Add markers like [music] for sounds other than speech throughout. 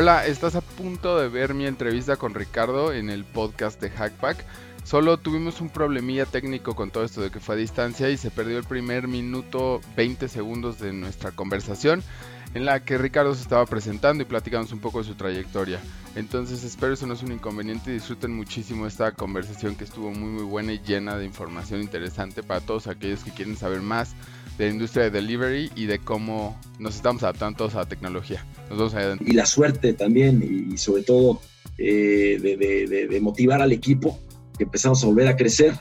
Hola, estás a punto de ver mi entrevista con Ricardo en el podcast de Hackpack. Solo tuvimos un problemilla técnico con todo esto de que fue a distancia y se perdió el primer minuto 20 segundos de nuestra conversación en la que Ricardo se estaba presentando y platicamos un poco de su trayectoria. Entonces espero eso no es un inconveniente y disfruten muchísimo esta conversación que estuvo muy muy buena y llena de información interesante para todos aquellos que quieren saber más de la industria de delivery y de cómo nos estamos adaptando todos a la tecnología. Nos vemos Y la suerte también y sobre todo eh, de motivar al equipo que empezamos a volver a crecer.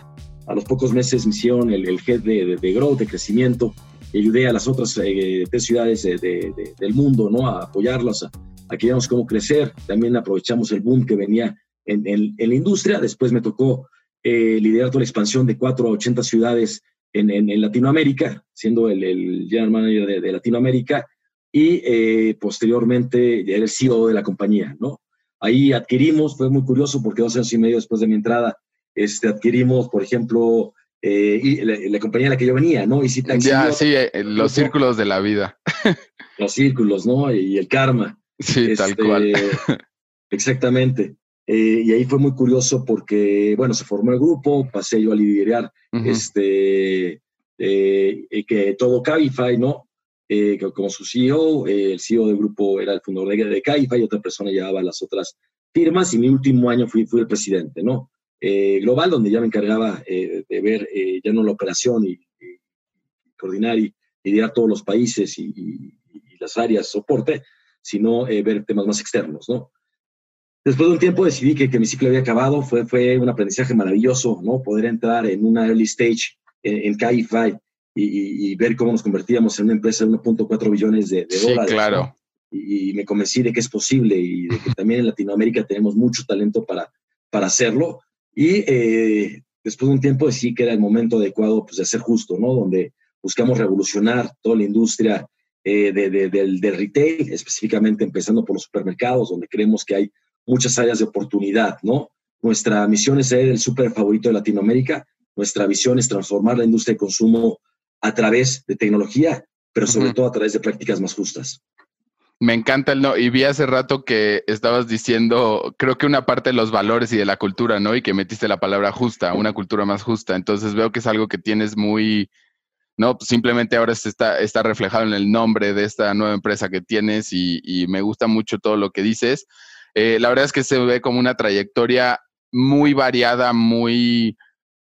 A los pocos meses me hicieron el, el head de, de, growth, de crecimiento, y ayudé a las otras eh, tres ciudades del mundo ¿no? a apoyarlas, a, a, que viéramos cómo crecer. También aprovechamos el boom que venía en, en, la industria. Después me tocó eh, liderar toda la expansión de cuatro a 80 ciudades en, en Latinoamérica, siendo el, el, general manager de, Latinoamérica y eh, posteriormente era el CEO de la compañía, ¿no? Ahí adquirimos, fue muy curioso porque dos años y medio después de mi entrada, este, adquirimos, por ejemplo, eh, la, compañía en la que yo venía, ¿no? Y si ya, sí, eh, los círculos de la vida. los círculos, ¿no? Y el karma. Sí, tal este, cual. [laughs] [laughs] exactamente. Eh, y ahí fue muy curioso porque, bueno, se formó el grupo, pasé yo a liderar este, que todo Cabify, ¿no? como su CEO, el CEO del grupo era el fundador de, de Cabify, otra persona llevaba las otras firmas y mi último año fui, fui el presidente, ¿no? Eh, global, donde ya me encargaba eh, de ver eh, ya no la operación y, coordinar y liderar todos los países y, las áreas de soporte, sino ver temas más externos, ¿no? Después de un tiempo decidí que, que mi ciclo había acabado, fue, fue un aprendizaje maravilloso, ¿no? Poder entrar en una early stage en, en y, ver cómo nos convertíamos en una empresa de 1.4 billones de, de dólares. claro. Y, me convencí de que es posible y de que también en Latinoamérica tenemos mucho talento para, para hacerlo. Y eh, después de un tiempo decidí que era el momento adecuado pues, de ser justo, ¿no? Donde buscamos revolucionar toda la industria eh, de, del, retail, específicamente empezando por los supermercados, donde creemos que hay muchas áreas de oportunidad, ¿no? Nuestra misión es ser el super favorito de Latinoamérica. Nuestra visión es transformar la industria de consumo a través de tecnología, pero sobre todo a través de prácticas más justas. Me encanta el no. Y vi hace rato que estabas diciendo, creo que una parte de los valores y de la cultura, ¿no? Y que metiste la palabra justa, una cultura más justa. Entonces veo que es algo que tienes muy, ¿no? Simplemente ahora está, está reflejado en el nombre de esta nueva empresa que tienes y, me gusta mucho todo lo que dices. Eh, la verdad es que se ve como una trayectoria muy variada, muy,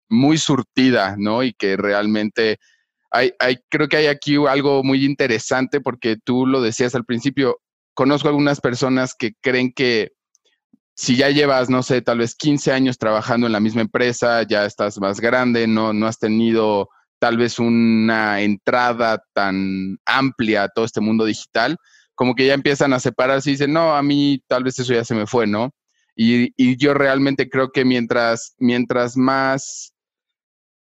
muy surtida, ¿no? Y que realmente hay, creo que hay aquí algo muy interesante porque tú lo decías al principio, conozco algunas personas que creen que si ya llevas, no sé, tal vez 15 años trabajando en la misma empresa, ya estás más grande, no, no has tenido tal vez una entrada tan amplia a todo este mundo digital, como que ya empiezan a separarse y dicen, no, a mí tal vez eso ya se me fue, ¿no? Y, y yo realmente creo que mientras, mientras más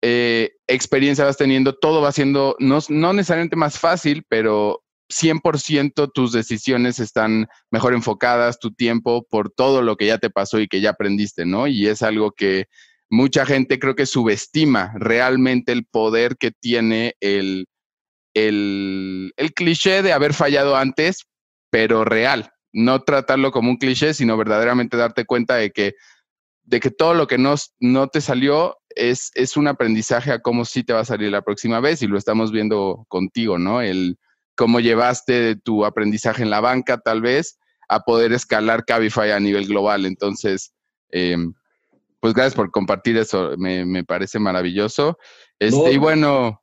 eh, experiencia vas teniendo, todo va siendo, no, no necesariamente más fácil, pero 100% tus decisiones están mejor enfocadas, tu tiempo, por todo lo que ya te pasó y que ya aprendiste, ¿no? Y es algo que mucha gente creo que subestima realmente el poder que tiene el, el, el cliché de haber fallado antes, pero real. No tratarlo como un cliché, sino verdaderamente darte cuenta de que de que todo lo que no, no te salió es, es un aprendizaje a cómo sí te va a salir la próxima vez y lo estamos viendo contigo, ¿no? El cómo llevaste tu aprendizaje en la banca tal vez a poder escalar Cabify a nivel global. Entonces, em, pues gracias por compartir eso, me, parece maravilloso. Este, y bueno...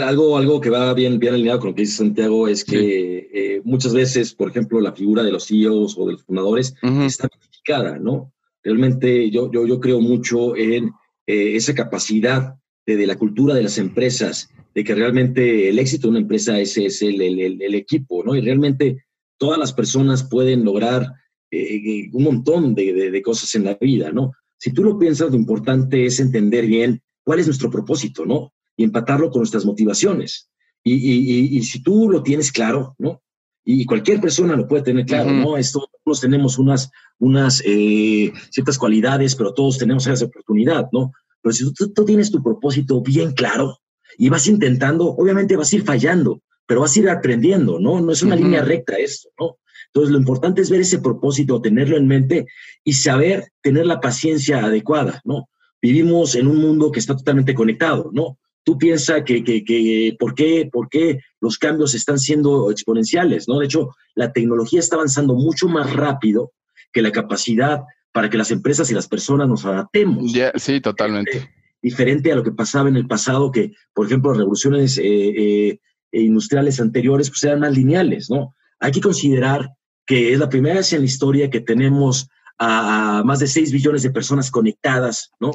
Algo, algo que va bien, bien alineado con lo que dice Santiago es que eh, muchas veces, por ejemplo, la figura de los CEOs o de los fundadores está modificada, ¿no? Realmente yo, yo, yo creo mucho en eh, esa capacidad de, la cultura de las empresas, de que realmente el éxito de una empresa es, es el, el, el, equipo, ¿no? Y realmente todas las personas pueden lograr eh, eh, un montón de, de, cosas en la vida, ¿no? Si tú lo piensas, lo importante es entender bien cuál es nuestro propósito, ¿no? Y empatarlo con nuestras motivaciones. Y, y, y, si tú lo tienes claro, ¿no? Y cualquier persona lo puede tener claro, ¿no? Esto, todos tenemos unas, unas eh, ciertas cualidades, pero todos tenemos esa oportunidad, ¿no? Pero si tú, tú, tienes tu propósito bien claro y vas intentando, obviamente vas a ir fallando, pero vas a ir aprendiendo, ¿no? No es una línea recta esto, ¿no? Entonces, lo importante es ver ese propósito, tenerlo en mente y saber tener la paciencia adecuada, ¿no? Vivimos en un mundo que está totalmente conectado, ¿no? Tú piensas que, que, que ¿por, qué, ¿por qué los cambios están siendo exponenciales, ¿no? De hecho, la tecnología está avanzando mucho más rápido que la capacidad para que las empresas y las personas nos adaptemos. sí, totalmente. Diferente a lo que pasaba en el pasado, que, por ejemplo, las revoluciones eh, eh, industriales anteriores pues, eran más lineales, ¿no? Hay que considerar que es la primera vez en la historia que tenemos a, más de 6 billones de personas conectadas, ¿no?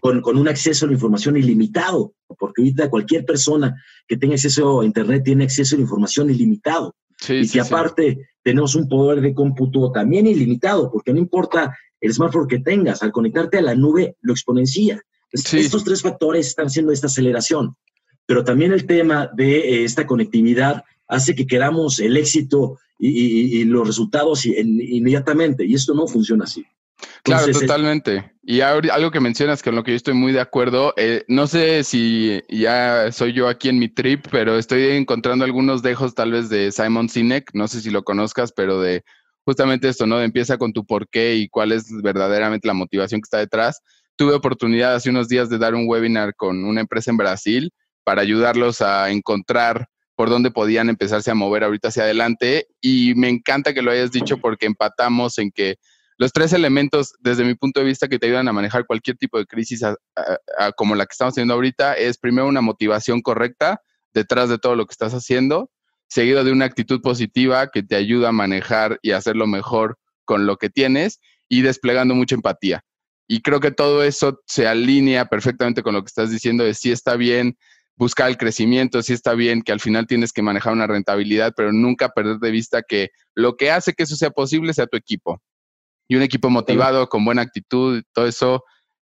Con, con, un acceso a la información ilimitado, porque ahorita cualquier persona que tenga acceso a Internet tiene acceso a la información ilimitado. y que aparte tenemos un poder de cómputo también ilimitado, porque no importa el smartphone que tengas, al conectarte a la nube lo exponencia. Estos tres factores están haciendo esta aceleración, pero también el tema de eh, esta conectividad hace que queramos el éxito y, los resultados inmediatamente, y esto no funciona así. claro, totalmente. Y algo que mencionas con lo que yo estoy muy de acuerdo, eh, no sé si ya soy yo aquí en mi trip, pero estoy encontrando algunos dejos tal vez de Simon Sinek, no sé si lo conozcas, pero de justamente esto, ¿no? empieza con tu por qué y cuál es verdaderamente la motivación que está detrás. Tuve oportunidad hace unos días de dar un webinar con una empresa en Brasil para ayudarlos a encontrar por dónde podían empezarse a mover ahorita hacia adelante. Y me encanta que lo hayas dicho porque empatamos en que los tres elementos, desde mi punto de vista, que te ayudan a manejar cualquier tipo de crisis como la que estamos teniendo ahorita, es primero una motivación correcta detrás de todo lo que estás haciendo seguido de una actitud positiva que te ayuda a manejar y hacerlo mejor con lo que tienes y desplegando mucha empatía. Y creo que todo eso se alinea perfectamente con lo que estás diciendo de si está bien buscar el crecimiento, si está bien que al final tienes que manejar una rentabilidad, pero nunca perder de vista que lo que hace que eso sea posible sea tu equipo. Y un equipo motivado, con buena actitud, todo eso.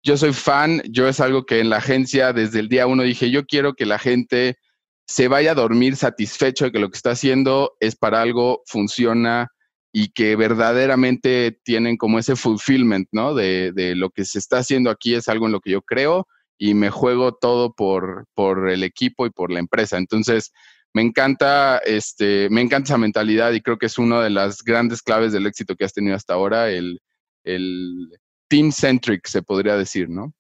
Yo soy fan, yo es algo que en la agencia desde el día uno dije, yo quiero que la gente se vaya a dormir satisfecho de que lo que está haciendo es para algo, funciona y que verdaderamente tienen como ese fulfillment, ¿no? De, de, lo que se está haciendo aquí es algo en lo que yo creo y me juego todo por, por el equipo y por la empresa. Entonces, me encanta, este, me encanta esa mentalidad y creo que es una de las grandes claves del éxito que has tenido hasta ahora, el, el team-centric, se podría decir, ¿no?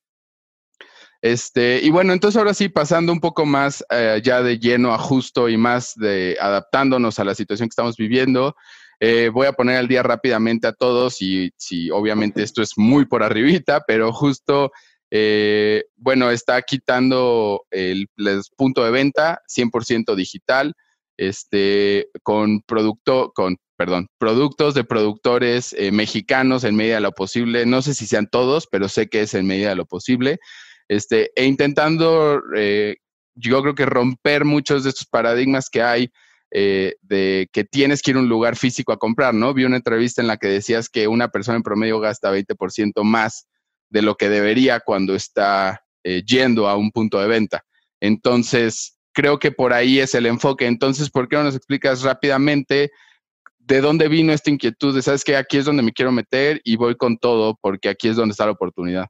Este, y bueno, entonces ahora sí, pasando un poco más eh, ya de lleno a justo y más de adaptándonos a la situación que estamos viviendo, eh, voy a poner al día rápidamente a todos y si obviamente esto es muy por arribita, pero justo, eh, bueno, está quitando el, punto de venta 100% digital, este, con producto, con, perdón, productos de productores mexicanos en medida de lo posible. No sé si sean todos, pero sé que es en medida de lo posible. Este, e intentando, eh, yo creo que romper muchos de estos paradigmas que hay eh, de que tienes que ir a un lugar físico a comprar, ¿no? Vi una entrevista en la que decías que una persona en promedio gasta 20% más de lo que debería cuando está eh, yendo a un punto de venta. Entonces, creo que por ahí es el enfoque. Entonces, ¿por qué no nos explicas rápidamente de dónde vino esta inquietud de, sabes que aquí es donde me quiero meter y voy con todo porque aquí es donde está la oportunidad?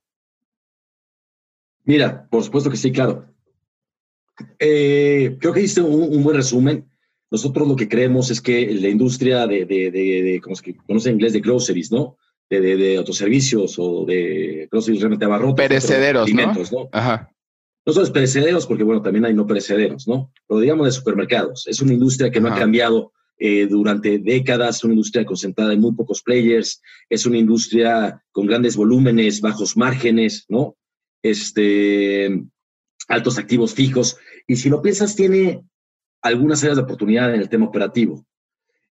Mira, por supuesto que sí, claro. Eh, creo que hiciste un, buen resumen. Nosotros lo que creemos es que la industria de, de, de, como se conoce en inglés, de groceries, ¿no? De, de, autoservicios o de groceries realmente abarrotes. Perecederos, alimentos, ¿no? Ajá. No solo es perecederos, porque bueno, también hay no perecederos, ¿no? Pero digamos de supermercados. Es una industria que no ha cambiado eh, durante décadas, una industria concentrada en muy pocos players, es una industria con grandes volúmenes, bajos márgenes, ¿no? este, altos activos fijos. Y si lo piensas, tiene algunas áreas de oportunidad en el tema operativo.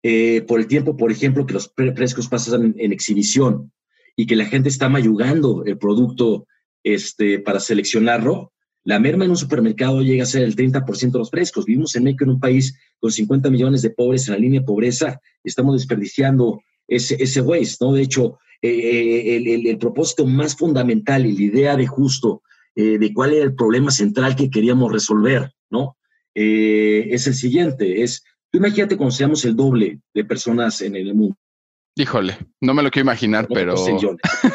Eh, por el tiempo, por ejemplo, que los precios pasan en, exhibición y que la gente está mayugando el producto este, para seleccionarlo, la merma en un supermercado llega a ser el 30% de los frescos. Vivimos en México, en un país con 50 millones de pobres en la línea de pobreza, estamos desperdiciando ese, ese waste, ¿no? De hecho, eh, el, el, propósito más fundamental y la idea de justo eh, de cuál era el problema central que queríamos resolver, ¿no? Eh, es el siguiente, es, imagínate cuando seamos el doble de personas en el mundo. Híjole, no me lo quiero imaginar, pero...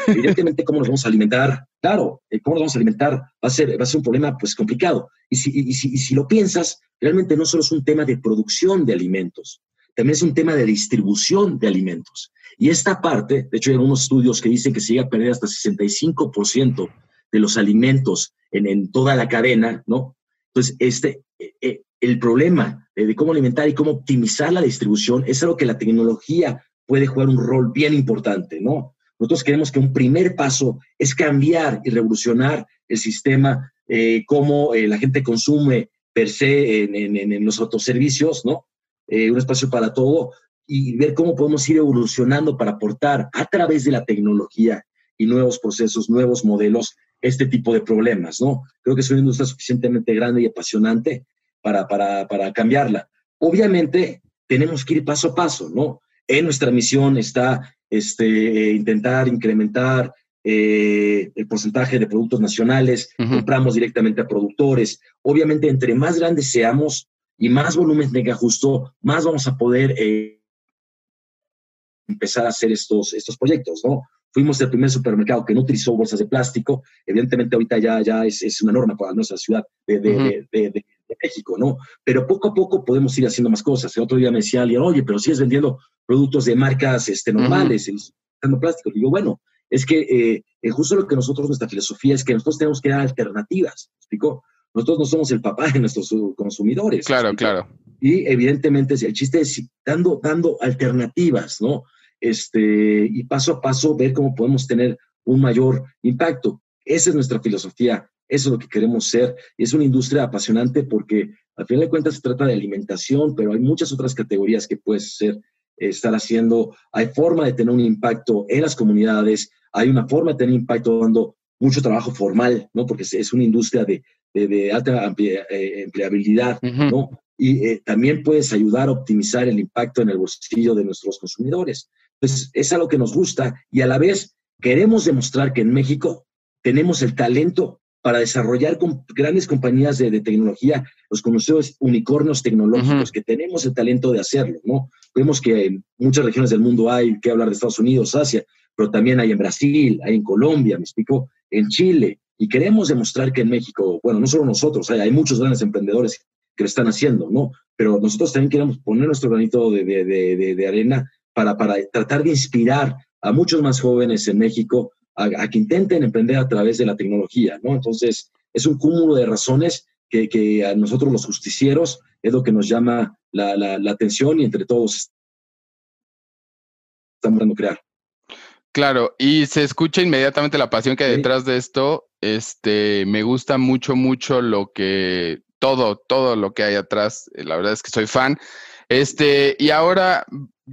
Evidentemente, ¿cómo nos vamos a alimentar? Claro, ¿cómo nos vamos a alimentar? Va a ser, va a ser un problema, pues, complicado. Y si, y si, y si lo piensas, realmente no solo es un tema de producción de alimentos, también es un tema de distribución de alimentos. Y esta parte, de hecho hay algunos estudios que dicen que se llega a perder hasta 65% de los alimentos en, toda la cadena, ¿no? Entonces, este, eh, eh, el problema de cómo alimentar y cómo optimizar la distribución es algo que la tecnología puede jugar un rol bien importante, ¿no? Nosotros queremos que un primer paso es cambiar y revolucionar el sistema, eh, cómo eh, la gente consume per se en, los autoservicios, ¿no? Eh, un espacio para todo y ver cómo podemos ir evolucionando para aportar a través de la tecnología y nuevos procesos, nuevos modelos, este tipo de problemas, ¿no? Creo que es una industria suficientemente grande y apasionante para, para, para cambiarla. Obviamente, tenemos que ir paso a paso, ¿no? En nuestra misión está este, intentar incrementar eh, el porcentaje de productos nacionales, compramos directamente a productores. Obviamente, entre más grandes seamos y más volumen tenga justo, más vamos a poder eh, empezar a hacer estos, estos proyectos, ¿no? Fuimos el primer supermercado que no utilizó bolsas de plástico. Evidentemente, ahorita ya, ya es, es una norma para nuestra ciudad de, de, México, ¿no? Pero poco a poco podemos ir haciendo más cosas. El otro día me decía alguien, oye, pero sigues vendiendo productos de marcas este, normales, usando plástico. digo, bueno, es que eh, eh, justo lo que nosotros, nuestra filosofía es que nosotros tenemos que dar alternativas, ¿explicó? Nosotros no somos el papá de nuestros consumidores. Claro, claro. Y evidentemente el chiste es dando, dando alternativas, ¿no? Este, y paso a paso ver cómo podemos tener un mayor impacto. Esa es nuestra filosofía eso es lo que queremos ser. Y es una industria apasionante porque al final de cuentas se trata de alimentación, pero hay muchas otras categorías que puedes ser, estar haciendo. Hay forma de tener un impacto en las comunidades, hay una forma de tener impacto dando mucho trabajo formal, ¿no? Porque es una industria de, de, alta eh, empleabilidad, ¿no? Y eh, también puedes ayudar a optimizar el impacto en el bolsillo de nuestros consumidores. Entonces, es algo que nos gusta y a la vez queremos demostrar que en México tenemos el talento para desarrollar con grandes compañías de, tecnología, los conocidos unicornios tecnológicos, que tenemos el talento de hacerlo, ¿no? Vemos que en muchas regiones del mundo hay que hablar de Estados Unidos, Asia, pero también hay en Brasil, hay en Colombia, me explico, en Chile, y queremos demostrar que en México, bueno, no solo nosotros, hay, muchos grandes emprendedores que lo están haciendo, ¿no? Pero nosotros también queremos poner nuestro granito de, de arena para, para tratar de inspirar a muchos más jóvenes en México a, que intenten emprender a través de la tecnología, ¿no? Entonces, es un cúmulo de razones que, que a nosotros los justicieros es lo que nos llama la, la, atención y entre todos estamos dando crear. Claro, y se escucha inmediatamente la pasión que hay detrás de esto. Este, me gusta mucho, mucho lo que, todo, todo lo que hay atrás. La verdad es que soy fan. Este, y ahora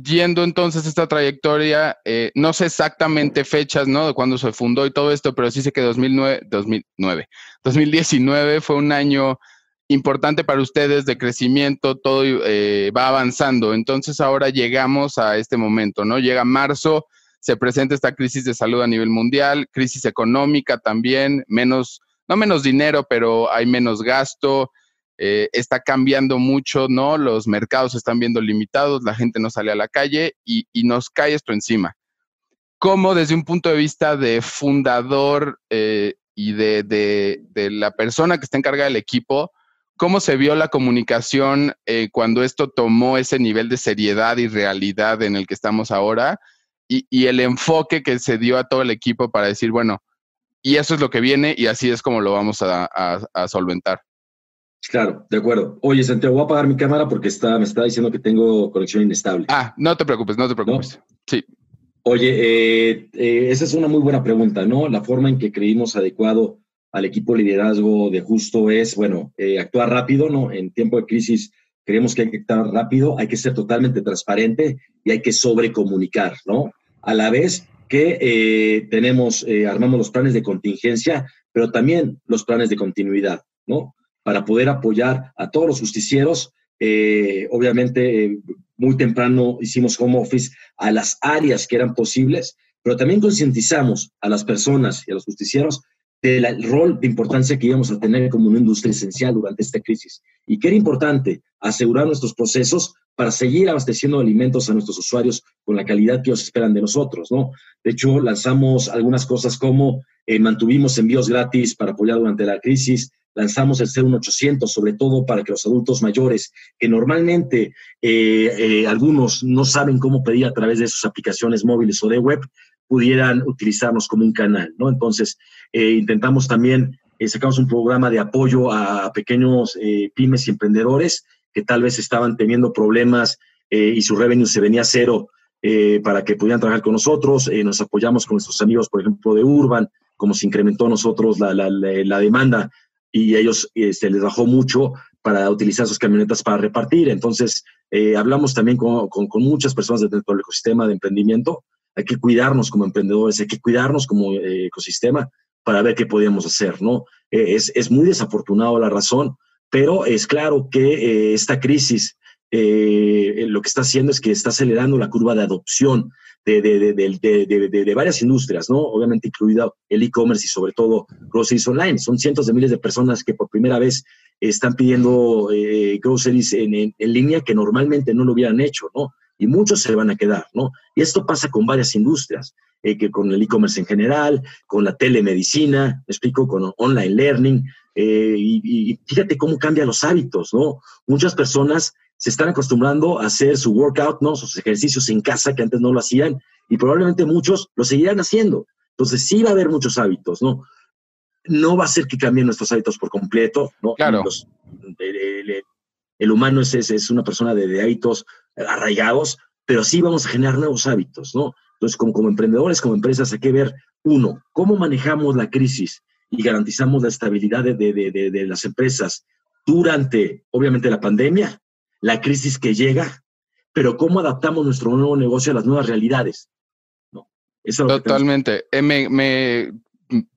yendo entonces esta trayectoria, eh, no sé exactamente fechas, ¿no? De cuándo se fundó y todo esto, pero sí sé que 2009, 2009, 2019 fue un año importante para ustedes de crecimiento, todo eh, va avanzando. Entonces ahora llegamos a este momento, ¿no? Llega marzo, se presenta esta crisis de salud a nivel mundial, crisis económica también, menos, no menos dinero, pero hay menos gasto, eh, está cambiando mucho, ¿no? Los mercados se están viendo limitados, la gente no sale a la calle y, nos cae esto encima. ¿Cómo desde un punto de vista de fundador eh, y de, la persona que está encargada del equipo, cómo se vio la comunicación eh, cuando esto tomó ese nivel de seriedad y realidad en el que estamos ahora y, el enfoque que se dio a todo el equipo para decir, bueno, y eso es lo que viene y así es como lo vamos a solventar? Claro, de acuerdo. Oye, Santiago, voy a apagar mi cámara porque está, me está diciendo que tengo conexión inestable. Ah, no te preocupes, no te preocupes. Sí. Oye, eh, eh, esa es una muy buena pregunta, ¿no? La forma en que creímos adecuado al equipo liderazgo de Justo es, bueno, eh, actuar rápido, ¿no? En tiempo de crisis creemos que hay que actuar rápido, hay que ser totalmente transparente y hay que sobrecomunicar, ¿no? A la vez que tenemos, armamos los planes de contingencia, pero también los planes de continuidad, ¿no? Para poder apoyar a todos los justicieros. Eh, obviamente, eh, muy temprano hicimos home office a las áreas que eran posibles, pero también concientizamos a las personas y a los justicieros del rol de importancia que íbamos a tener como una industria esencial durante esta crisis y que era importante asegurar nuestros procesos para seguir abasteciendo alimentos a nuestros usuarios con la calidad que ellos esperan de nosotros, ¿no? De hecho, lanzamos algunas cosas como eh, mantuvimos envíos gratis para apoyar durante la crisis, lanzamos el C1800, sobre todo para que los adultos mayores, que normalmente algunos no saben cómo pedir a través de sus aplicaciones móviles o de web, pudieran utilizarnos como un canal, ¿no? Entonces, intentamos también, sacamos un programa de apoyo a pequeños pymes y emprendedores que tal vez estaban teniendo problemas y su revenue se venía a cero eh, para que pudieran trabajar con nosotros. Eh, nos apoyamos con nuestros amigos, por ejemplo, de Urban, como se incrementó nosotros la, la, la, demanda y ellos este, les bajó mucho para utilizar sus camionetas para repartir. Entonces, eh, hablamos también con, con, muchas personas dentro del ecosistema de emprendimiento. Hay que cuidarnos como emprendedores, hay que cuidarnos como ecosistema para ver qué podíamos hacer, ¿no? es, es muy desafortunado la razón, pero es claro que esta crisis eh, lo que está haciendo es que está acelerando la curva de adopción de, de, varias industrias, ¿no? Obviamente incluido el e-commerce y sobre todo groceries online. Son cientos de miles de personas que por primera vez están pidiendo eh, groceries en, línea que normalmente no lo hubieran hecho, ¿no? Y muchos se van a quedar, ¿no? Y esto pasa con varias industrias, eh, que con el e-commerce en general, con la telemedicina, me explico, con online learning, y, y, fíjate cómo cambian los hábitos, ¿no? Muchas personas se están acostumbrando a hacer su workout, ¿no? Sus ejercicios en casa que antes no lo hacían y probablemente muchos lo seguirán haciendo. Entonces sí va a haber muchos hábitos, ¿no? No va a ser que cambien nuestros hábitos por completo, ¿no? Claro. el, humano es, es, una persona de, hábitos arraigados, pero sí vamos a generar nuevos hábitos, ¿no? Entonces, como, como emprendedores, como empresas, hay que ver, uno, cómo manejamos la crisis y garantizamos la estabilidad de, de, de las empresas durante, obviamente, la pandemia la crisis que llega, pero cómo adaptamos nuestro nuevo negocio a las nuevas realidades. ¿no? Totalmente. Eh, me,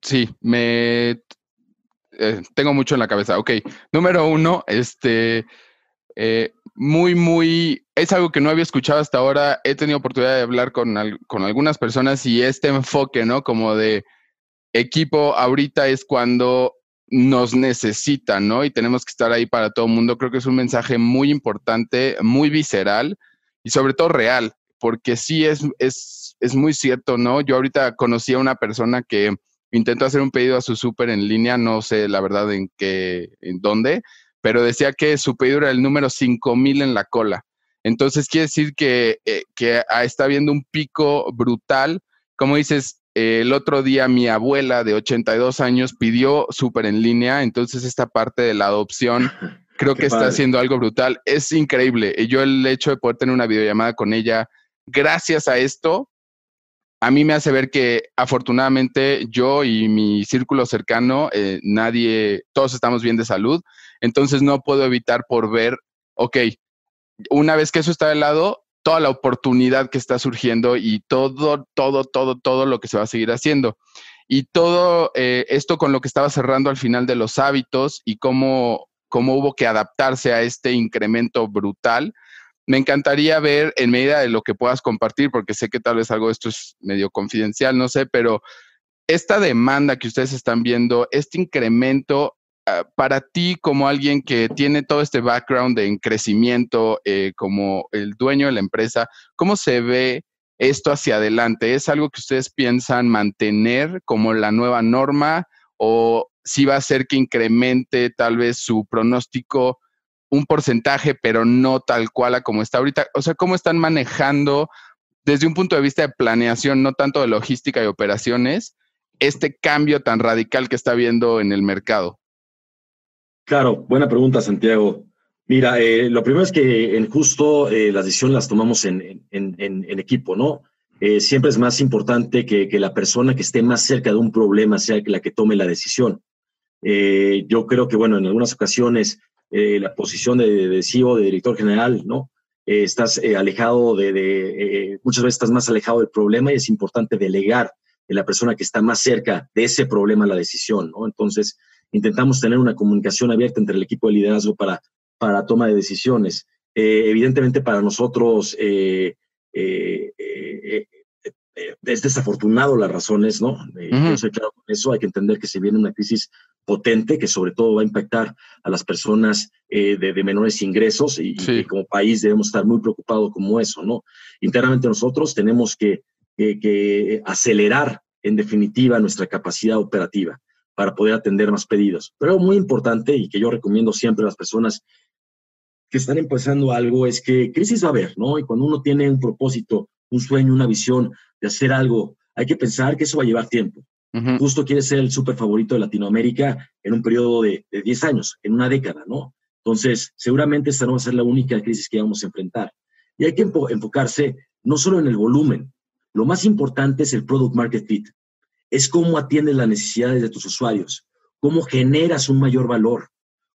sí, me eh, tengo mucho en la cabeza. Ok, número uno, este, eh, muy, muy, es algo que no había escuchado hasta ahora. He tenido oportunidad de hablar con, con algunas personas y este enfoque, ¿no? Como de equipo ahorita es cuando nos necesitan, ¿no? Y tenemos que estar ahí para todo el mundo. Creo que es un mensaje muy importante, muy visceral y sobre todo real, porque sí es, es, es muy cierto, ¿no? Yo ahorita conocí a una persona que intentó hacer un pedido a su súper en línea, no sé la verdad en qué, en dónde, pero decía que su pedido era el número 5000 en la cola. Entonces quiere decir que, eh, está habiendo un pico brutal. Como dices, el otro día mi abuela de 82 años pidió súper en línea, entonces esta parte de la adopción [laughs] creo que está haciendo algo brutal. Es increíble. Y yo el hecho de poder tener una videollamada con ella, gracias a esto, a mí me hace ver que afortunadamente yo y mi círculo cercano, eh, nadie, todos estamos bien de salud, entonces no puedo evitar por ver, ok, una vez que eso está de lado, toda la oportunidad que está surgiendo y todo, todo, todo, todo lo que se va a seguir haciendo. Y todo eh, esto con lo que estaba cerrando al final de los hábitos y cómo, cómo hubo que adaptarse a este incremento brutal. Me encantaría ver en medida de lo que puedas compartir, porque sé que tal vez algo de esto es medio confidencial, no sé, pero esta demanda que ustedes están viendo, este incremento, para ti como alguien que tiene todo este background en crecimiento, eh, como el dueño de la empresa, ¿cómo se ve esto hacia adelante? ¿Es algo que ustedes piensan mantener como la nueva norma o si va a ser que incremente tal vez su pronóstico un porcentaje, pero no tal cual a como está ahorita? O sea, ¿cómo están manejando desde un punto de vista de planeación, no tanto de logística y operaciones, este cambio tan radical que está habiendo en el mercado? Claro, buena pregunta, Santiago. Mira, eh, lo primero es que en justo eh, las decisiones las tomamos en, equipo, ¿no? Eh, siempre es más importante que, la persona que esté más cerca de un problema sea la que tome la decisión. yo creo que, bueno, en algunas ocasiones la posición de, de, CEO, de director general, ¿no? estás alejado de, de muchas veces estás más alejado del problema y es importante delegar en la persona que está más cerca de ese problema la decisión, ¿no? Entonces, intentamos tener una comunicación abierta entre el equipo de liderazgo para, para toma de decisiones. Eh, evidentemente para nosotros eh, eh, es desafortunado las razones, ¿no? Yo soy claro con eso, hay que entender que se viene una crisis potente que sobre todo va a impactar a las personas de, menores ingresos y, como país debemos estar muy preocupados como eso, ¿no? Internamente nosotros tenemos que, que acelerar en definitiva nuestra capacidad operativa para poder atender más pedidos. Pero algo muy importante y que yo recomiendo siempre a las personas que están empezando algo es que crisis va a haber, ¿no? Y cuando uno tiene un propósito, un sueño, una visión de hacer algo, hay que pensar que eso va a llevar tiempo. Justo quiere ser el súper favorito de Latinoamérica en un periodo de, de 10 años, en una década, ¿no? Entonces, seguramente esta no va a ser la única crisis que vamos a enfrentar. Y hay que enfocarse no solo en el volumen, lo más importante es el product market fit. Es cómo atiendes las necesidades de tus usuarios, cómo generas un mayor valor,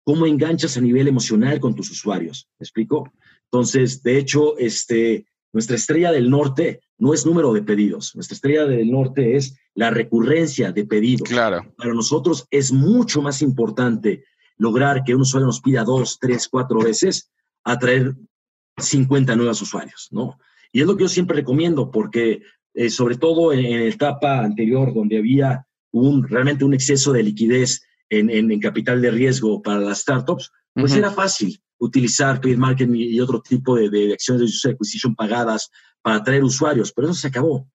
cómo enganchas a nivel emocional con tus usuarios. ¿Me explico? Entonces, de hecho, este, nuestra estrella del norte no es número de pedidos. Nuestra estrella del norte es la recurrencia de pedidos. Claro. Para nosotros es mucho más importante lograr que un usuario nos pida dos, tres, cuatro veces, atraer 50 nuevos usuarios, ¿no? Y es lo que yo siempre recomiendo, porque eh, sobre todo en, la etapa anterior, donde había un, realmente un exceso de liquidez en, en, capital de riesgo para las startups, pues era fácil utilizar paid marketing y otro tipo de, de, acciones de user acquisition pagadas para atraer usuarios, pero eso se acabó.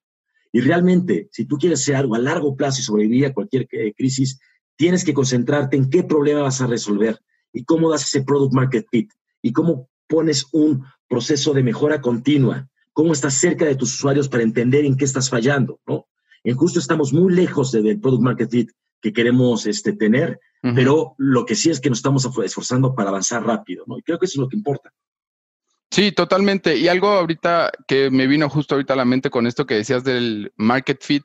Y realmente, si tú quieres hacer algo a largo plazo y sobrevivir a cualquier eh, crisis, tienes que concentrarte en qué problema vas a resolver y cómo das ese product market fit y cómo pones un proceso de mejora continua cómo estás cerca de tus usuarios para entender en qué estás fallando, ¿no? En justo estamos muy lejos del product market fit que queremos este, tener, pero lo que sí es que nos estamos esforzando para avanzar rápido, ¿no? Y creo que eso es lo que importa. Sí, totalmente. Y algo ahorita que me vino justo ahorita a la mente con esto que decías del market fit.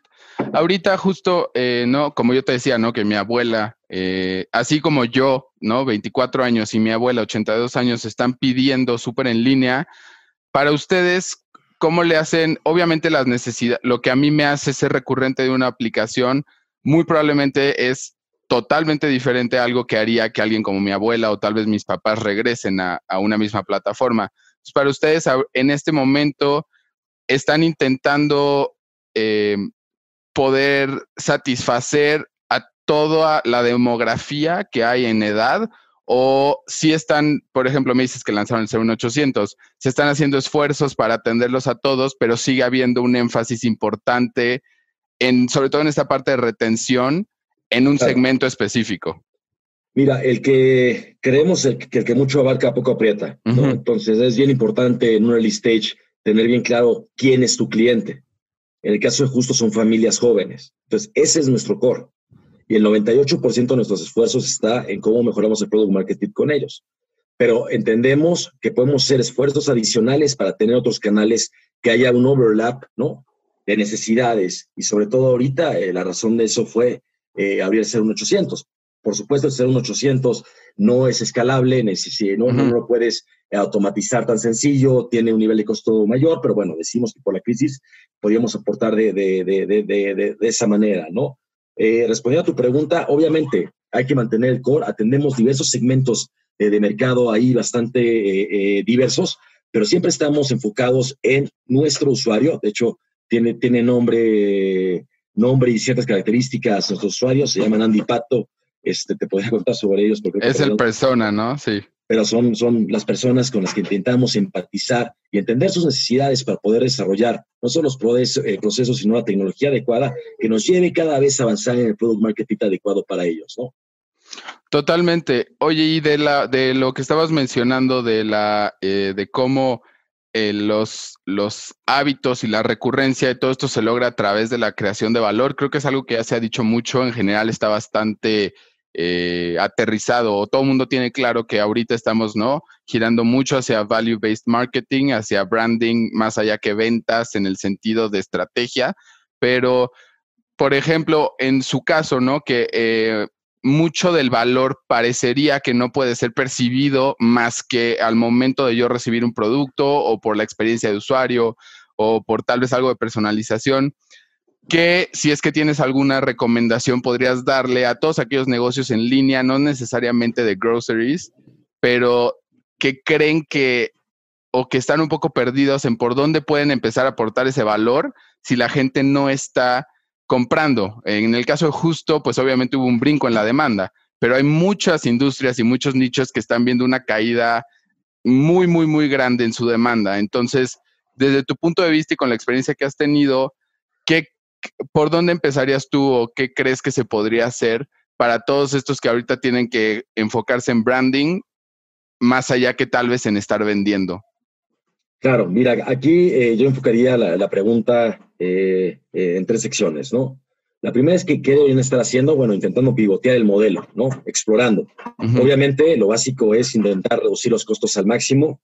Ahorita justo, eh, ¿no? Como yo te decía, ¿no? Que mi abuela, eh, así como yo, ¿no? 24 años y mi abuela, 82 años, están pidiendo súper en línea. Para ustedes, ¿cómo le hacen? Obviamente las necesidades, lo que a mí me hace ser recurrente de una aplicación, muy probablemente es totalmente diferente a algo que haría que alguien como mi abuela o tal vez mis papás regresen a, una misma plataforma. para ustedes, en este momento, están intentando eh, poder satisfacer a toda la demografía que hay en edad o si están, por ejemplo, me dices que lanzaron el 01800, se están haciendo esfuerzos para atenderlos a todos, pero sigue habiendo un énfasis importante en, sobre todo en esta parte de retención, en un segmento específico. Mira, el que creemos que el que mucho abarca poco aprieta, Entonces es bien importante en un early stage tener bien claro quién es tu cliente. En el caso de Justo son familias jóvenes. Entonces, ese es nuestro core y el 98% de nuestros esfuerzos está en cómo mejoramos el product marketing con ellos. Pero entendemos que podemos hacer esfuerzos adicionales para tener otros canales que haya un overlap, ¿no? De necesidades. Y sobre todo ahorita, eh, la razón de eso fue eh, abrir el 01800. Por supuesto, el 01800 no es escalable, no, no lo puedes automatizar tan sencillo, tiene un nivel de costo mayor, pero bueno, decimos que por la crisis podríamos aportar de, de, de, de esa manera, ¿no? Eh, respondiendo a tu pregunta, obviamente hay que mantener el core, atendemos diversos segmentos eh, de mercado ahí bastante eh, diversos, pero siempre estamos enfocados en nuestro usuario. De hecho, tiene, tiene nombre, nombre y ciertas características nuestros usuarios, se llaman Andy Pato. Este, te podría contar sobre ellos. Porque es el persona, ¿no? Sí pero son, son las personas con las que intentamos empatizar y entender sus necesidades para poder desarrollar no solo los procesos, eh, procesos, sino la tecnología adecuada que nos lleve cada vez a avanzar en el product marketing adecuado para ellos, ¿no? Totalmente. Oye, y de la de lo que estabas mencionando de la eh, de cómo eh, los, los hábitos y la recurrencia de todo esto se logra a través de la creación de valor, creo que es algo que ya se ha dicho mucho. En general está bastante eh, aterrizado o todo el mundo tiene claro que ahorita estamos, ¿no? Girando mucho hacia value-based marketing, hacia branding, más allá que ventas en el sentido de estrategia, pero, por ejemplo, en su caso, ¿no? Que eh, mucho del valor parecería que no puede ser percibido más que al momento de yo recibir un producto o por la experiencia de usuario o por tal vez algo de personalización que si es que tienes alguna recomendación podrías darle a todos aquellos negocios en línea, no necesariamente de groceries, pero que creen que o que están un poco perdidos en por dónde pueden empezar a aportar ese valor si la gente no está comprando. En el caso de Justo, pues obviamente hubo un brinco en la demanda, pero hay muchas industrias y muchos nichos que están viendo una caída muy, muy, muy grande en su demanda. Entonces, desde tu punto de vista y con la experiencia que has tenido, ¿qué ¿por dónde empezarías tú o qué crees que se podría hacer para todos estos que ahorita tienen que enfocarse en branding, más allá que tal vez en estar vendiendo? Claro, mira, aquí eh, yo enfocaría la, pregunta eh, eh, en tres secciones, ¿no? La primera es que qué deben estar haciendo, bueno, intentando pivotear el modelo, ¿no? Explorando. Obviamente, lo básico es intentar reducir los costos al máximo,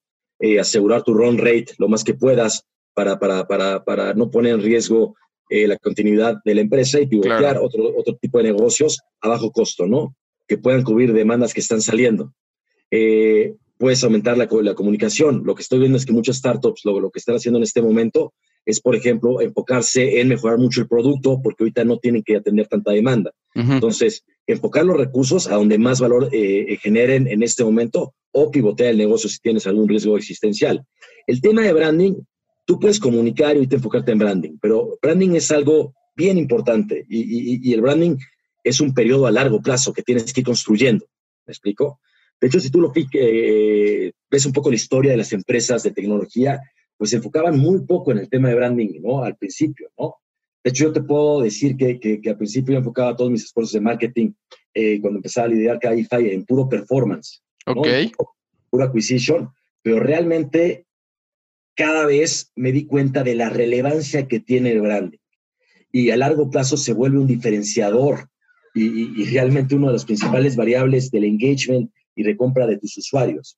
asegurar tu run rate lo más que puedas para, para, para, para no poner en riesgo la continuidad de la empresa y pivotear otro, otro tipo de negocios a bajo costo, ¿no? Que puedan cubrir demandas que están saliendo. Eh, puedes aumentar la, la, comunicación. Lo que estoy viendo es que muchas startups lo, lo, que están haciendo en este momento es, por ejemplo, enfocarse en mejorar mucho el producto porque ahorita no tienen que atender tanta demanda. Entonces, enfocar los recursos a donde más valor eh, generen en este momento o pivotear el negocio si tienes algún riesgo existencial. El tema de branding, tú puedes comunicar y ahorita enfocarte en branding, pero branding es algo bien importante y, y, y el branding es un periodo a largo plazo que tienes que ir construyendo. ¿Me explico? De hecho, si tú lo eh, ves un poco la historia de las empresas de tecnología, pues se enfocaban muy poco en el tema de branding, ¿no? Al principio, ¿no? De hecho, yo te puedo decir que, que, al principio yo enfocaba todos mis esfuerzos de marketing eh, cuando empezaba a lidiar Cabify en puro performance. Ok. Puro acquisition, pero realmente cada vez me di cuenta de la relevancia que tiene el branding. Y a largo plazo se vuelve un diferenciador y, y realmente una de las principales variables del engagement y de compra de tus usuarios.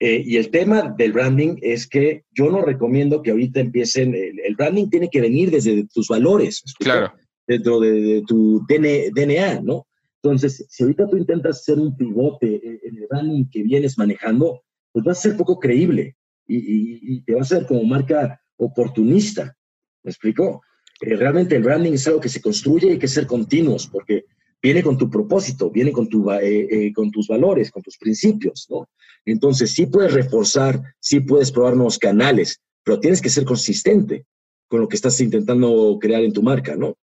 Eh, y el tema del branding es que yo no recomiendo que ahorita empiecen, el, branding tiene que venir desde tus valores, claro. dentro de, tu DNA, ¿no? Entonces, si ahorita tú intentas hacer un pivote en el branding que vienes manejando, pues va a ser poco creíble y, y, te va a ser como marca oportunista. ¿Me explico? Eh, realmente el branding es algo que se construye y hay que ser continuos, porque viene con tu propósito, viene con, eh, eh, con tus valores, con tus principios, ¿no? Entonces, sí puedes reforzar, sí puedes probar nuevos canales, pero tienes que ser consistente con lo que estás intentando crear en tu marca, ¿no?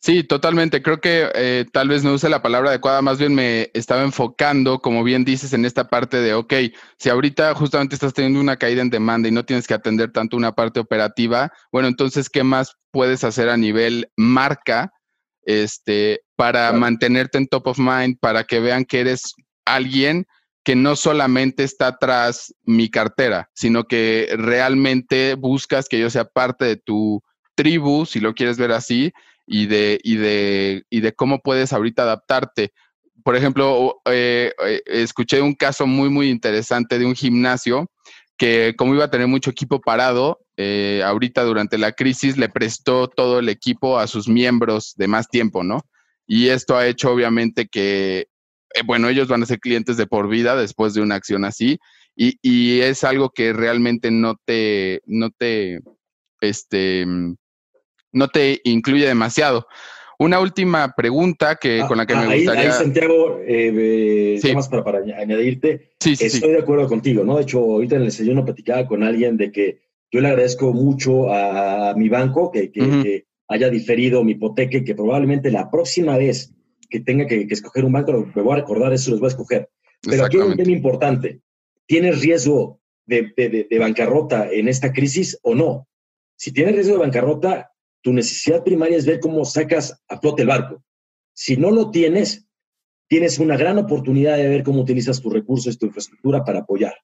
Sí, totalmente. Creo que eh, tal vez no use la palabra adecuada, más bien me estaba enfocando, como bien dices, en esta parte de, ok, si ahorita justamente estás teniendo una caída en demanda y no tienes que atender tanto una parte operativa, bueno, entonces, ¿qué más puedes hacer a nivel marca este, para mantenerte en top of mind, para que vean que eres alguien que no solamente está tras mi cartera, sino que realmente buscas que yo sea parte de tu tribu, si lo quieres ver así, y de, y de, y de cómo puedes ahorita adaptarte. Por ejemplo, eh, eh, escuché un caso muy, muy interesante de un gimnasio que como iba a tener mucho equipo parado, eh, ahorita durante la crisis le prestó todo el equipo a sus miembros de más tiempo, ¿no? Y esto ha hecho obviamente que, bueno, ellos van a ser clientes de por vida después de una acción así. Y, y, es algo que realmente no te, no te, este, no te incluye demasiado. Una última pregunta que, ah, con la que me ahí, gustaría... Ahí, Santiago, eh, para, para, añadirte, sí, sí, estoy de acuerdo contigo, ¿no? De hecho, ahorita en el desayuno platicaba con alguien de que yo le agradezco mucho a, mi banco que, que, haya diferido mi hipoteca y que probablemente la próxima vez que tenga que, escoger un banco, me voy a recordar eso, los voy a escoger. Pero aquí hay un tema importante. ¿Tienes riesgo de, de, de bancarrota en esta crisis o no? Si tienes riesgo de bancarrota, tu necesidad primaria es ver cómo sacas a flote el barco. Si no lo tienes, tienes una gran oportunidad de ver cómo utilizas tus recursos, tu infraestructura para apoyar.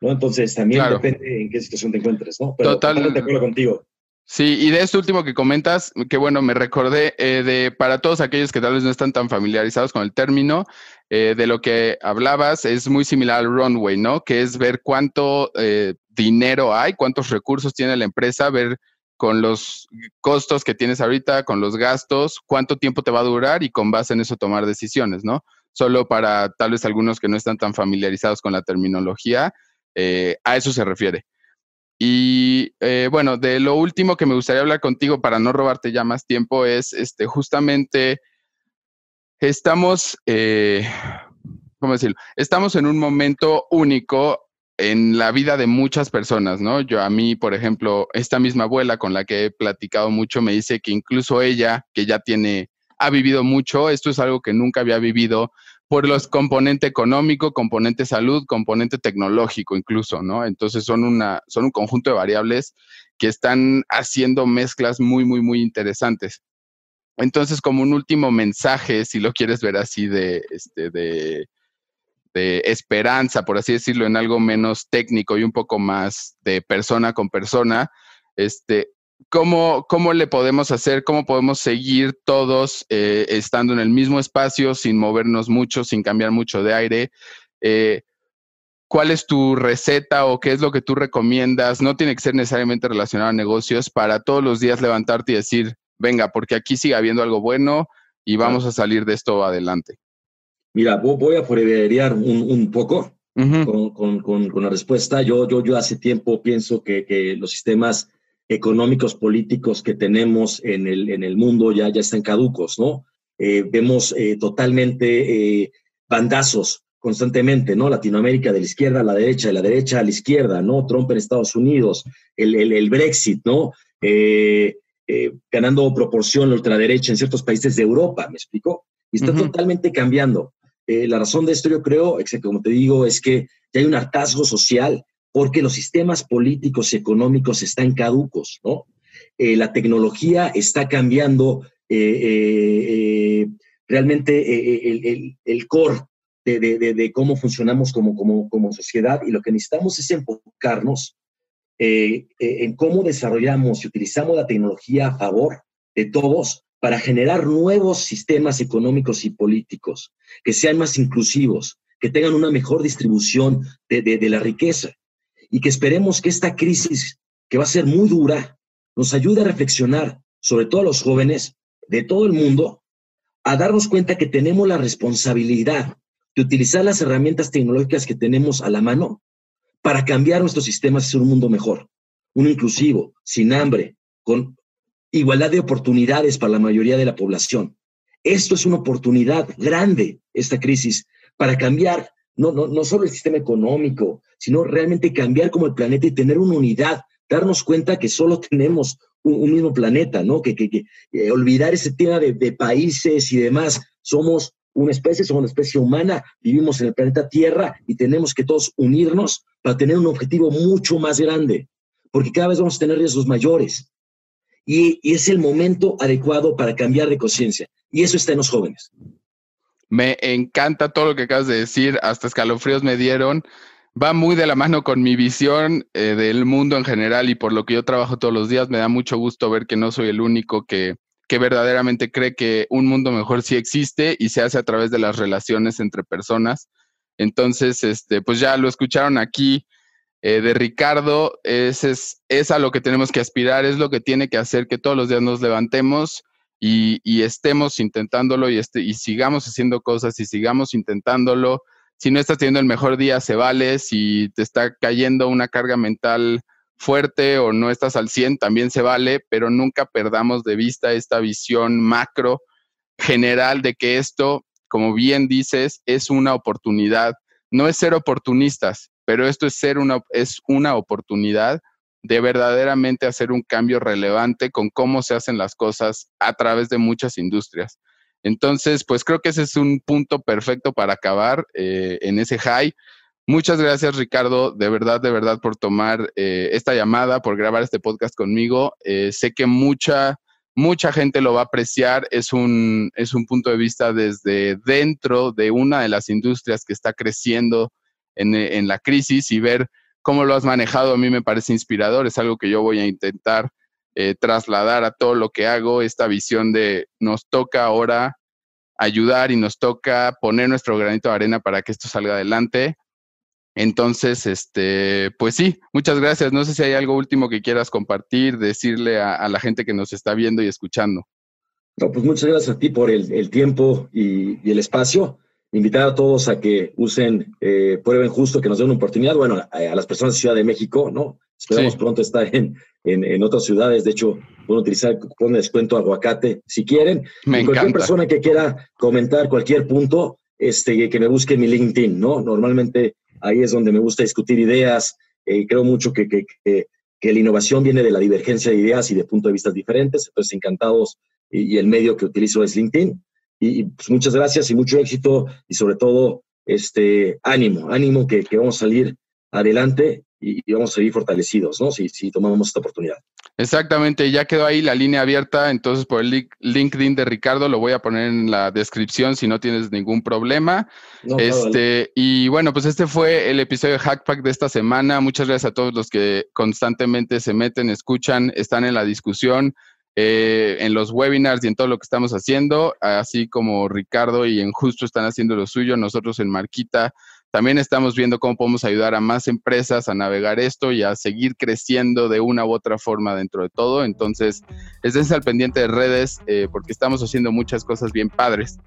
¿no? Entonces, también depende en qué situación te encuentres, ¿no? Pero totalmente de acuerdo contigo. Sí, y de esto último que comentas, que bueno, me recordé eh, de para todos aquellos que tal vez no están tan familiarizados con el término, eh, de lo que hablabas, es muy similar al runway, ¿no? Que es ver cuánto eh, dinero hay, cuántos recursos tiene la empresa, ver con los costos que tienes ahorita, con los gastos, cuánto tiempo te va a durar y con base en eso tomar decisiones, ¿no? Solo para tal vez algunos que no están tan familiarizados con la terminología, eh, a eso se refiere. Y eh, bueno, de lo último que me gustaría hablar contigo para no robarte ya más tiempo es este, justamente estamos, eh, ¿cómo decirlo? Estamos en un momento único en la vida de muchas personas, ¿no? Yo a mí, por ejemplo, esta misma abuela con la que he platicado mucho me dice que incluso ella, que ya tiene, ha vivido mucho, esto es algo que nunca había vivido por los componente económico, componente salud, componente tecnológico incluso, ¿no? Entonces son una, son un conjunto de variables que están haciendo mezclas muy, muy, muy interesantes. entonces, como un último mensaje, si lo quieres ver así de, este, de, de esperanza, por así decirlo, en algo menos técnico y un poco más de persona con persona, este, ¿cómo, cómo le podemos hacer? ¿Cómo podemos seguir todos eh, estando en el mismo espacio sin movernos mucho, sin cambiar mucho de aire? Eh, ¿Cuál es tu receta o qué es lo que tú recomiendas? No tiene que ser necesariamente relacionado a negocios para todos los días levantarte y decir, venga, porque aquí sigue habiendo algo bueno y vamos a salir de esto adelante. Mira, voy a foreverear un, poco con, la respuesta. Yo, yo, yo hace tiempo pienso que, los sistemas económicos, políticos que tenemos en el, en el mundo ya, ya están caducos, ¿no? Eh, vemos eh, totalmente eh, bandazos constantemente, ¿no? Latinoamérica de la izquierda a la derecha, de la derecha a la izquierda, ¿no? Trump en Estados Unidos, el, el, Brexit, ¿no? ganando proporción la ultraderecha en ciertos países de Europa, ¿me explico? Y está totalmente cambiando. Eh, la razón de esto, yo creo, como te digo, es que ya hay un hartazgo social porque los sistemas políticos y económicos están caducos, ¿no? Eh, la tecnología está cambiando eh, realmente el, core de, cómo funcionamos como, como, como, sociedad y lo que necesitamos es enfocarnos en cómo desarrollamos y utilizamos la tecnología a favor de todos para generar nuevos sistemas económicos y políticos que sean más inclusivos, que tengan una mejor distribución de, la riqueza y que esperemos que esta crisis, que va a ser muy dura, nos ayude a reflexionar, sobre todo a los jóvenes de todo el mundo, a darnos cuenta que tenemos la responsabilidad de utilizar las herramientas tecnológicas que tenemos a la mano para cambiar nuestros sistemas y hacer un mundo mejor, uno inclusivo, sin hambre, con igualdad de oportunidades para la mayoría de la población. Esto es una oportunidad grande, esta crisis, para cambiar no, no, no solo el sistema económico, sino realmente cambiar como el planeta y tener una unidad, darnos cuenta que solo tenemos un, mismo planeta, ¿no? Que, que, eh, olvidar ese tema de, de, países y demás. Somos una especie, somos una especie humana, vivimos en el planeta Tierra y tenemos que todos unirnos para tener un objetivo mucho más grande, porque cada vez vamos a tener riesgos mayores y, es el momento adecuado para cambiar de conciencia. Y eso está en los jóvenes. Me encanta todo lo que acabas de decir, hasta escalofríos me dieron. Va muy de la mano con mi visión eh, del mundo en general y por lo que yo trabajo todos los días. Me da mucho gusto ver que no soy el único que, que verdaderamente cree que un mundo mejor sí existe y se hace a través de las relaciones entre personas. Entonces, este, pues ya lo escucharon aquí. Eh, de Ricardo, es, es, a lo que tenemos que aspirar, es lo que tiene que hacer que todos los días nos levantemos y, estemos intentándolo y, este, y sigamos haciendo cosas y sigamos intentándolo. Si no estás teniendo el mejor día, se vale. Si te está cayendo una carga mental fuerte o no estás al 100, también se vale, pero nunca perdamos de vista esta visión macro general de que esto, como bien dices, es una oportunidad. No es ser oportunistas, pero esto es, ser una, es una oportunidad de verdaderamente hacer un cambio relevante con cómo se hacen las cosas a través de muchas industrias. Entonces, pues creo que ese es un punto perfecto para acabar eh, en ese high. Muchas gracias, Ricardo, de verdad, de verdad, por tomar eh, esta llamada, por grabar este podcast conmigo. Eh, sé que mucha, mucha gente lo va a apreciar. Es un, es un punto de vista desde dentro de una de las industrias que está creciendo en, la crisis y ver cómo lo has manejado a mí me parece inspirador. Es algo que yo voy a intentar eh, trasladar a todo lo que hago, esta visión de nos toca ahora ayudar y nos toca poner nuestro granito de arena para que esto salga adelante. Entonces, este, pues sí, muchas gracias. No sé si hay algo último que quieras compartir, decirle a, la gente que nos está viendo y escuchando. No, pues muchas gracias a ti por el, tiempo y, el espacio invitar a todos a que usen eh, Prueben Justo, que nos den una oportunidad, bueno, a, las personas de Ciudad de México, ¿no? Esperamos pronto estar en, en, otras ciudades, de hecho, pueden utilizar de descuento aguacate si quieren. Me cualquier persona que quiera comentar cualquier punto, este, que me busque en mi LinkedIn, ¿no? Normalmente ahí es donde me gusta discutir ideas, eh, creo mucho que, que, que, que, la innovación viene de la divergencia de ideas y de puntos de vista diferentes, entonces encantados y, y el medio que utilizo es LinkedIn. Y, pues muchas gracias y mucho éxito y sobre todo este ánimo, ánimo que, que vamos a salir adelante y, vamos a seguir fortalecidos, ¿no? Si, si tomamos esta oportunidad. Exactamente, ya quedó ahí la línea abierta, entonces por el LinkedIn de Ricardo lo voy a poner en la descripción si no tienes ningún problema. este, y bueno, pues este fue el episodio de Hackpack de esta semana. Muchas gracias a todos los que constantemente se meten, escuchan, están en la discusión, eh, en los webinars y en todo lo que estamos haciendo, así como Ricardo y en Justo están haciendo lo suyo, nosotros en Marquita también estamos viendo cómo podemos ayudar a más empresas a navegar esto y a seguir creciendo de una u otra forma dentro de todo. Entonces, estén al pendiente de redes eh, porque estamos haciendo muchas cosas bien padres.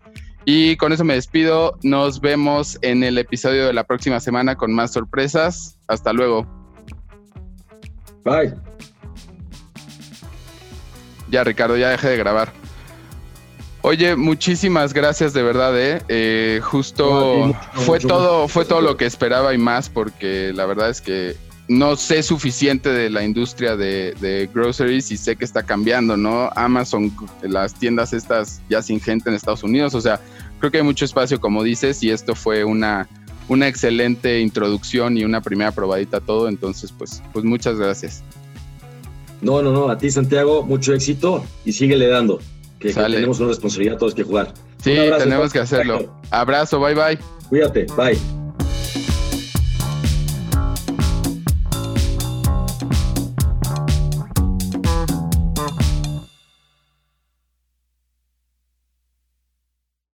Y con eso me despido. Nos vemos en el episodio de la próxima semana con más sorpresas. Hasta luego. Bye. Ya, Ricardo, ya dejé de grabar. Oye, muchísimas gracias de verdad, ¿eh? eh justo fue todo, fue todo lo que esperaba y más, porque la verdad es que no sé suficiente de la industria de, groceries y sé que está cambiando, ¿no? Amazon, las tiendas estas ya sin gente en Estados Unidos, o sea, creo que hay mucho espacio, como dices, y esto fue una, una excelente introducción y una primera probadita a todo, entonces, pues, pues muchas gracias. No, no, no, a ti Santiago, mucho éxito y síguele dando que, tenemos una responsabilidad todos que jugar. Sí, tenemos que hacerlo. Abrazo, bye bye. Cuídate, bye.